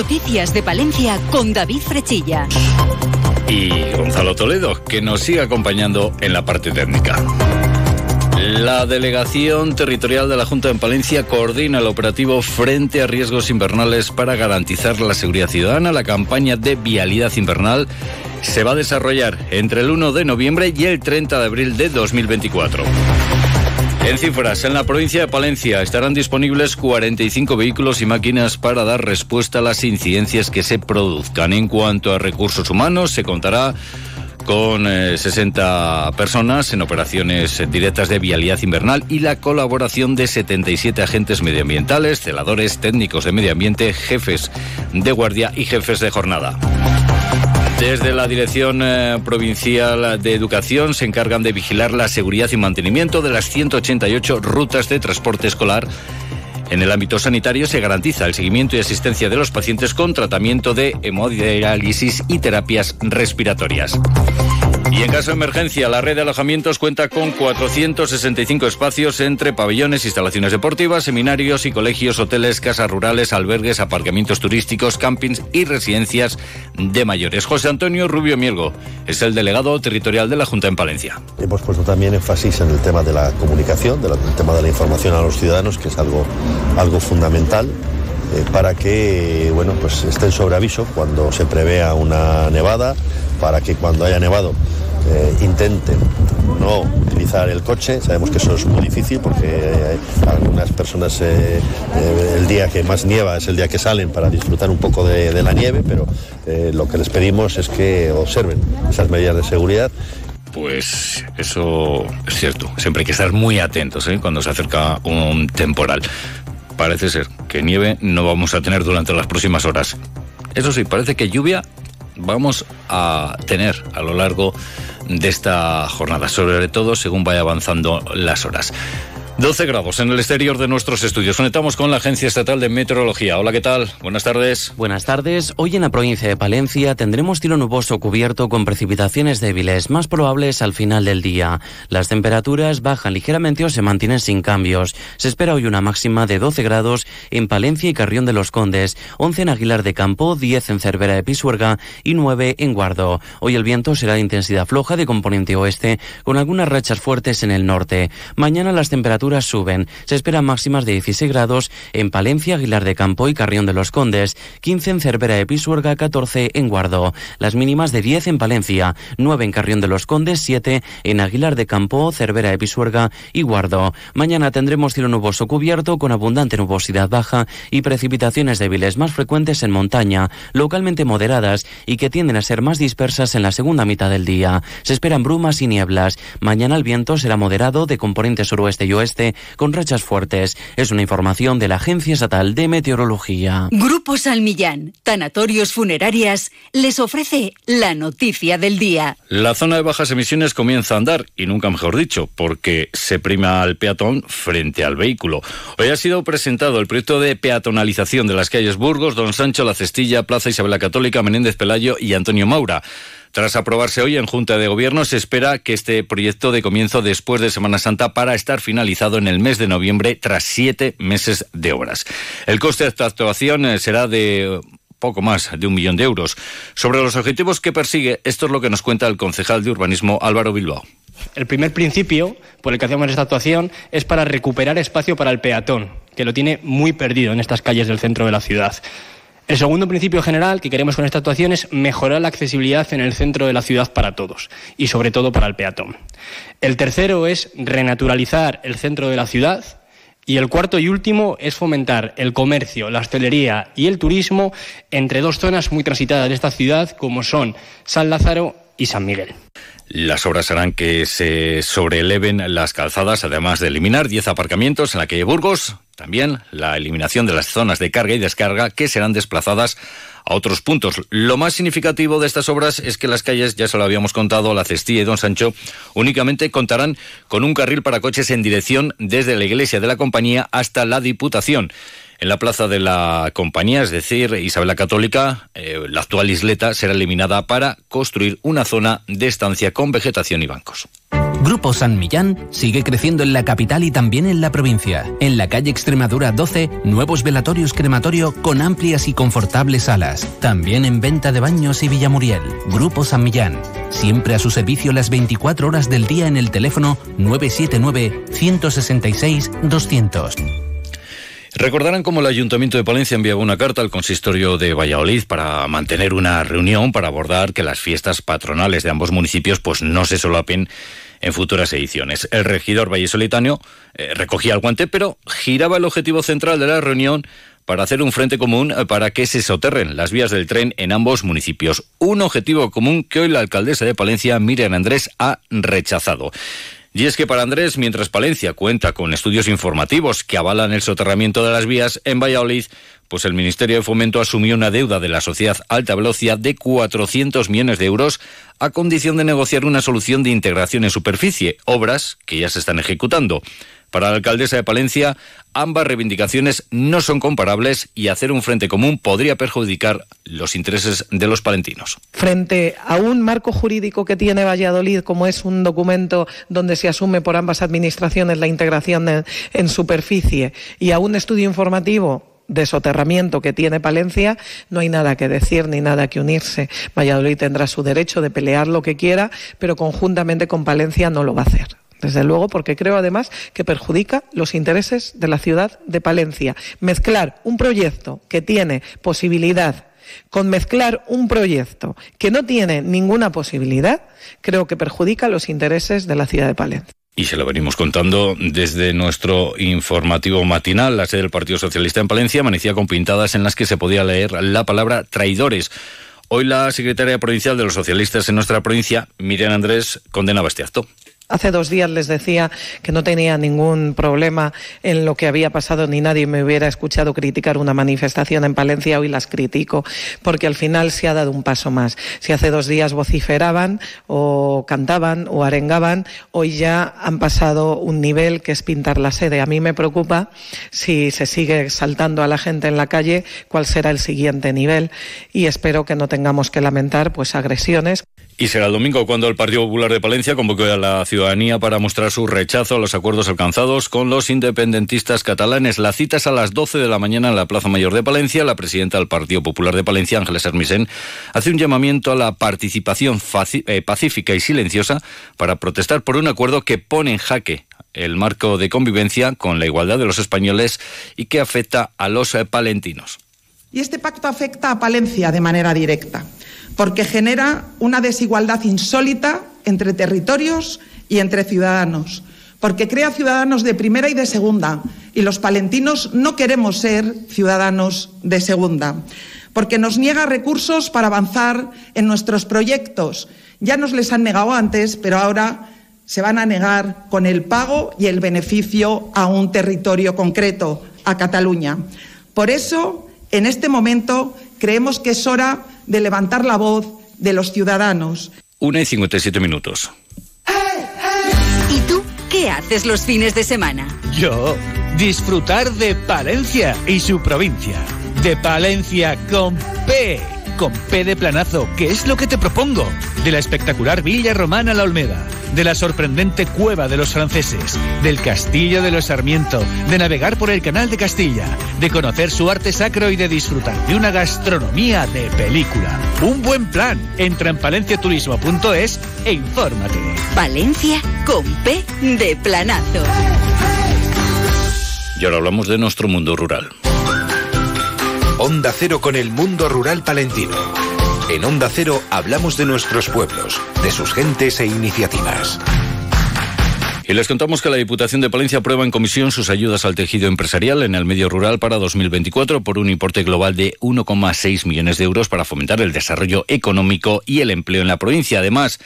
Noticias de Palencia con David Frechilla. Y Gonzalo Toledo, que nos sigue acompañando en la parte técnica. La Delegación Territorial de la Junta en Palencia coordina el operativo frente a riesgos invernales para garantizar la seguridad ciudadana. La campaña de vialidad invernal se va a desarrollar entre el 1 de noviembre y el 30 de abril de 2024. En cifras, en la provincia de Palencia estarán disponibles 45 vehículos y máquinas para dar respuesta a las incidencias que se produzcan. En cuanto a recursos humanos, se contará con 60 eh, personas en operaciones directas de vialidad invernal y la colaboración de 77 agentes medioambientales, celadores, técnicos de medio ambiente, jefes de guardia y jefes de jornada. Desde la Dirección eh, Provincial de Educación se encargan de vigilar la seguridad y mantenimiento de las 188 rutas de transporte escolar en el ámbito sanitario se garantiza el seguimiento y asistencia de los pacientes con tratamiento de hemodiálisis y terapias respiratorias. Y en caso de emergencia, la red de alojamientos cuenta con 465 espacios entre pabellones, instalaciones deportivas, seminarios y colegios, hoteles, casas rurales, albergues, aparcamientos turísticos, campings y residencias de mayores. José Antonio Rubio Mielgo es el delegado territorial de la Junta en Palencia. Hemos puesto también énfasis en el tema de la comunicación, del tema de la información a los ciudadanos, que es algo, algo fundamental eh, para que bueno, pues estén sobre aviso cuando se prevea una nevada, para que cuando haya nevado eh, intenten no utilizar el coche. Sabemos que eso es muy difícil porque eh, algunas personas el día que más nieva es el día que salen para disfrutar un poco de, la nieve, pero lo que les pedimos es que observen esas medidas de seguridad pues eso es cierto. Siempre hay que estar muy atentos cuando se acerca un temporal. Parece ser que nieve no vamos a tener durante las próximas horas. Eso sí, parece que lluvia vamos a tener a lo largo de esta jornada, sobre todo según vaya avanzando las horas. 12 grados en el exterior de nuestros estudios. Conectamos con la Agencia Estatal de Meteorología. Hola, ¿qué tal? Buenas tardes. Buenas tardes. Hoy en la provincia de Palencia tendremos cielo nuboso cubierto con precipitaciones débiles, más probables al final del día. Las temperaturas bajan ligeramente o se mantienen sin cambios. Se espera hoy una máxima de 12 grados en Palencia y Carrión de los Condes, 11 en Aguilar de Campo, 10 en Cervera de Pisuerga y 9 en Guardo. Hoy el viento será de intensidad floja de componente oeste, con algunas rachas fuertes en el norte. Mañana las temperaturas suben. Se esperan máximas de 16 grados en Palencia, Aguilar de Campo y Carrión de los Condes, 15 en Cervera de Pisuerga, 14 en Guardo. Las mínimas de 10 en Palencia, 9 en Carrión de los Condes, 7 en Aguilar de Campo, Cervera de Pisuerga y Guardo. Mañana tendremos cielo nuboso cubierto con abundante nubosidad baja y precipitaciones débiles más frecuentes en montaña, localmente moderadas y que tienden a ser más dispersas en la segunda mitad del día. Se esperan brumas y nieblas. Mañana el viento será moderado de componente suroeste y oeste con rachas fuertes. Es una información de la Agencia Estatal de Meteorología. Grupo Salmillán, Tanatorios Funerarias, les ofrece la noticia del día. La zona de bajas emisiones comienza a andar, y nunca mejor dicho, porque se prima al peatón frente al vehículo. Hoy ha sido presentado el proyecto de peatonalización de las calles Burgos, Don Sancho, La Cestilla, Plaza Isabel la Católica, Menéndez Pelayo y Antonio Maura. Tras aprobarse hoy en Junta de Gobierno, se espera que este proyecto de comienzo después de Semana Santa para estar finalizado en el mes de noviembre tras siete meses de obras. El coste de esta actuación eh, será de poco más de un millón de euros. Sobre los objetivos que persigue, esto es lo que nos cuenta el concejal de urbanismo Álvaro Bilbao. El primer principio por el que hacemos esta actuación es para recuperar espacio para el peatón, que lo tiene muy perdido en estas calles del centro de la ciudad. El segundo principio general que queremos con esta actuación es mejorar la accesibilidad en el centro de la ciudad para todos y sobre todo para el peatón. El tercero es renaturalizar el centro de la ciudad y el cuarto y último es fomentar el comercio, la hostelería y el turismo entre dos zonas muy transitadas de esta ciudad como son San Lázaro y San Miguel. Las obras harán que se sobreeleven las calzadas, además de eliminar 10 aparcamientos en la calle Burgos, también la eliminación de las zonas de carga y descarga que serán desplazadas a otros puntos. Lo más significativo de estas obras es que las calles, ya se lo habíamos contado, La Cestilla y Don Sancho, únicamente contarán con un carril para coches en dirección desde la iglesia de la compañía hasta la Diputación. En la plaza de la compañía, es decir, Isabel Católica, eh, la actual isleta será eliminada para construir una zona de estancia con vegetación y bancos. Grupo San Millán sigue creciendo en la capital y también en la provincia. En la calle Extremadura 12, nuevos velatorios crematorio con amplias y confortables salas. También en venta de baños y Villamuriel. Grupo San Millán. Siempre a su servicio las 24 horas del día en el teléfono 979 166 200. Recordarán cómo el Ayuntamiento de Palencia enviaba una carta al consistorio de Valladolid para mantener una reunión para abordar que las fiestas patronales de ambos municipios pues no se solapen en futuras ediciones. El regidor vallesolitano eh, recogía el guante, pero giraba el objetivo central de la reunión para hacer un frente común eh, para que se soterren las vías del tren en ambos municipios. Un objetivo común que hoy la alcaldesa de Palencia, Miriam Andrés, ha rechazado. Y es que para Andrés, mientras Palencia cuenta con estudios informativos que avalan el soterramiento de las vías en Valladolid, pues el Ministerio de Fomento asumió una deuda de la sociedad Alta Velocidad de 400 millones de euros a condición de negociar una solución de integración en superficie, obras que ya se están ejecutando. Para la alcaldesa de Palencia, ambas reivindicaciones no son comparables y hacer un frente común podría perjudicar los intereses de los palentinos. Frente a un marco jurídico que tiene Valladolid, como es un documento donde se asume por ambas administraciones la integración en, en superficie, y a un estudio informativo de soterramiento que tiene Palencia, no hay nada que decir ni nada que unirse. Valladolid tendrá su derecho de pelear lo que quiera, pero conjuntamente con Palencia no lo va a hacer desde luego, porque creo además que perjudica los intereses de la ciudad de Palencia. Mezclar un proyecto que tiene posibilidad con mezclar un proyecto que no tiene ninguna posibilidad, creo que perjudica los intereses de la ciudad de Palencia. Y se lo venimos contando desde nuestro informativo matinal. La sede del Partido Socialista en Palencia amanecía con pintadas en las que se podía leer la palabra traidores. Hoy la secretaria provincial de los socialistas en nuestra provincia, Miriam Andrés, condenaba este acto. Hace dos días les decía que no tenía ningún problema en lo que había pasado ni nadie me hubiera escuchado criticar una manifestación en Palencia. Hoy las critico porque al final se ha dado un paso más. Si hace dos días vociferaban o cantaban o arengaban, hoy ya han pasado un nivel que es pintar la sede. A mí me preocupa si se sigue saltando a la gente en la calle cuál será el siguiente nivel y espero que no tengamos que lamentar pues agresiones. Y será el domingo cuando el Partido Popular de Palencia convoque a la ciudadanía para mostrar su rechazo a los acuerdos alcanzados con los independentistas catalanes. La cita es a las 12 de la mañana en la Plaza Mayor de Palencia. La presidenta del Partido Popular de Palencia, Ángeles Hermisen, hace un llamamiento a la participación eh, pacífica y silenciosa para protestar por un acuerdo que pone en jaque el marco de convivencia con la igualdad de los españoles y que afecta a los eh, palentinos. Y este pacto afecta a Palencia de manera directa porque genera una desigualdad insólita entre territorios y entre ciudadanos, porque crea ciudadanos de primera y de segunda, y los palentinos no queremos ser ciudadanos de segunda, porque nos niega recursos para avanzar en nuestros proyectos. Ya nos les han negado antes, pero ahora se van a negar con el pago y el beneficio a un territorio concreto, a Cataluña. Por eso, en este momento, creemos que es hora de levantar la voz de los ciudadanos. Una y 57 minutos. ¿Y tú qué haces los fines de semana? Yo, disfrutar de Palencia y su provincia. De Palencia con P con P de planazo, que es lo que te propongo. De la espectacular Villa Romana La Olmeda, de la sorprendente Cueva de los Franceses, del Castillo de los Sarmiento, de navegar por el Canal de Castilla, de conocer su arte sacro y de disfrutar de una gastronomía de película. Un buen plan. Entra en palenciaturismo.es e infórmate. Valencia con P de planazo. Y ahora hablamos de nuestro mundo rural. Onda Cero con el mundo rural palentino. En Onda Cero hablamos de nuestros pueblos, de sus gentes e iniciativas. Y les contamos que la Diputación de Palencia aprueba en comisión sus ayudas al tejido empresarial en el medio rural para 2024 por un importe global de 1,6 millones de euros para fomentar el desarrollo económico y el empleo en la provincia. Además,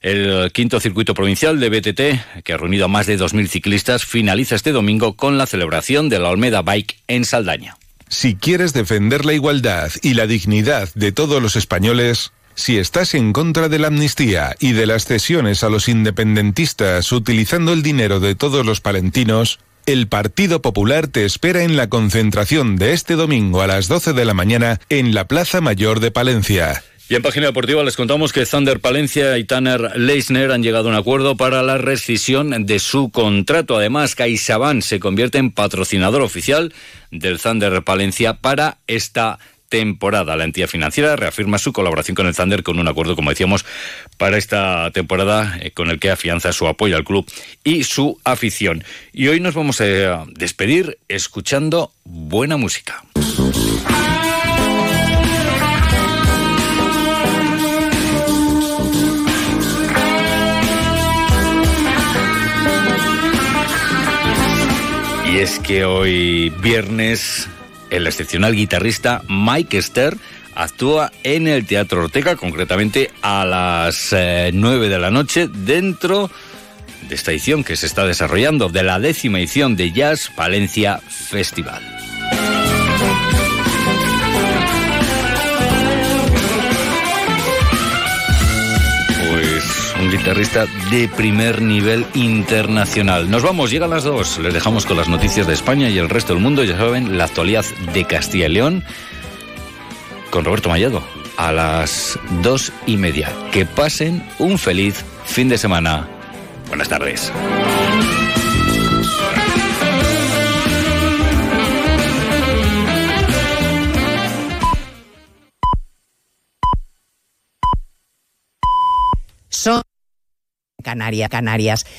el quinto circuito provincial de BTT, que ha reunido a más de 2.000 ciclistas, finaliza este domingo con la celebración de la Olmeda Bike en Saldaña. Si quieres defender la igualdad y la dignidad de todos los españoles, si estás en contra de la amnistía y de las cesiones a los independentistas utilizando el dinero de todos los palentinos, el Partido Popular te espera en la concentración de este domingo a las 12 de la mañana en la Plaza Mayor de Palencia. Y en página deportiva les contamos que Thunder Palencia y Tanner Leisner han llegado a un acuerdo para la rescisión de su contrato. Además, CaixaBank se convierte en patrocinador oficial del Thunder Palencia para esta temporada. La entidad financiera reafirma su colaboración con el Thunder con un acuerdo, como decíamos, para esta temporada eh, con el que afianza su apoyo al club y su afición. Y hoy nos vamos a despedir escuchando buena música. Que hoy viernes el excepcional guitarrista Mike Ster actúa en el Teatro Ortega, concretamente a las 9 eh, de la noche, dentro de esta edición que se está desarrollando, de la décima edición de Jazz Valencia Festival. Guitarrista de primer nivel internacional. Nos vamos, llegan las dos. Les dejamos con las noticias de España y el resto del mundo. Ya saben, la actualidad de Castilla y León con Roberto Mallado a las dos y media. Que pasen un feliz fin de semana. Buenas tardes. Canarias, Canarias.